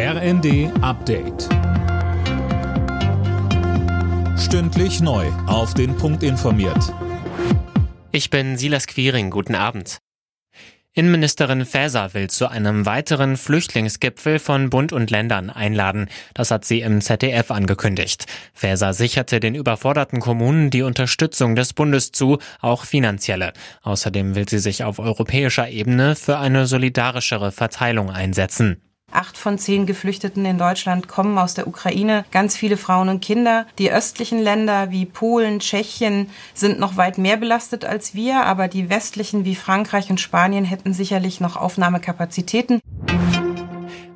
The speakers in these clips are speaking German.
RND Update. Stündlich neu. Auf den Punkt informiert. Ich bin Silas Quiring. Guten Abend. Innenministerin Faeser will zu einem weiteren Flüchtlingsgipfel von Bund und Ländern einladen. Das hat sie im ZDF angekündigt. Faeser sicherte den überforderten Kommunen die Unterstützung des Bundes zu, auch finanzielle. Außerdem will sie sich auf europäischer Ebene für eine solidarischere Verteilung einsetzen. Acht von zehn Geflüchteten in Deutschland kommen aus der Ukraine, ganz viele Frauen und Kinder. Die östlichen Länder wie Polen, Tschechien sind noch weit mehr belastet als wir, aber die westlichen wie Frankreich und Spanien hätten sicherlich noch Aufnahmekapazitäten.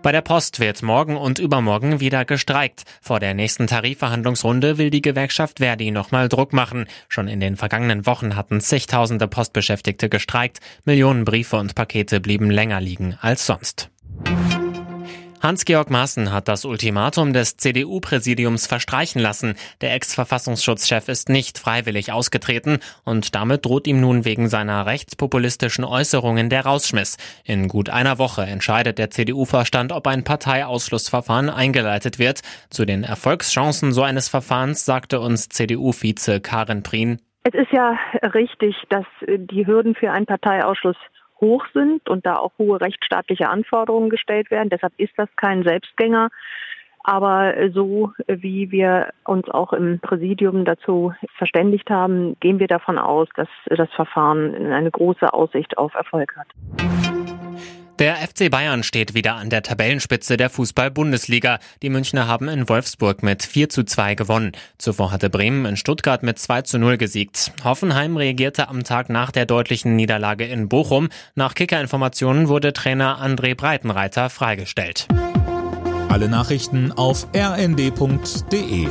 Bei der Post wird morgen und übermorgen wieder gestreikt. Vor der nächsten Tarifverhandlungsrunde will die Gewerkschaft Verdi nochmal Druck machen. Schon in den vergangenen Wochen hatten zigtausende Postbeschäftigte gestreikt. Millionen Briefe und Pakete blieben länger liegen als sonst. Hans-Georg Maaßen hat das Ultimatum des CDU-Präsidiums verstreichen lassen. Der Ex-Verfassungsschutzchef ist nicht freiwillig ausgetreten und damit droht ihm nun wegen seiner rechtspopulistischen Äußerungen der Rausschmiss. In gut einer Woche entscheidet der CDU-Vorstand, ob ein Parteiausschlussverfahren eingeleitet wird. Zu den Erfolgschancen so eines Verfahrens sagte uns CDU-Vize Karin Prien. Es ist ja richtig, dass die Hürden für einen Parteiausschluss hoch sind und da auch hohe rechtsstaatliche Anforderungen gestellt werden. Deshalb ist das kein Selbstgänger. Aber so wie wir uns auch im Präsidium dazu verständigt haben, gehen wir davon aus, dass das Verfahren eine große Aussicht auf Erfolg hat. Der FC Bayern steht wieder an der Tabellenspitze der Fußball-Bundesliga. Die Münchner haben in Wolfsburg mit 4 zu 2 gewonnen. Zuvor hatte Bremen in Stuttgart mit 2 zu 0 gesiegt. Hoffenheim reagierte am Tag nach der deutlichen Niederlage in Bochum. Nach Kicker-Informationen wurde Trainer André Breitenreiter freigestellt. Alle Nachrichten auf rnd.de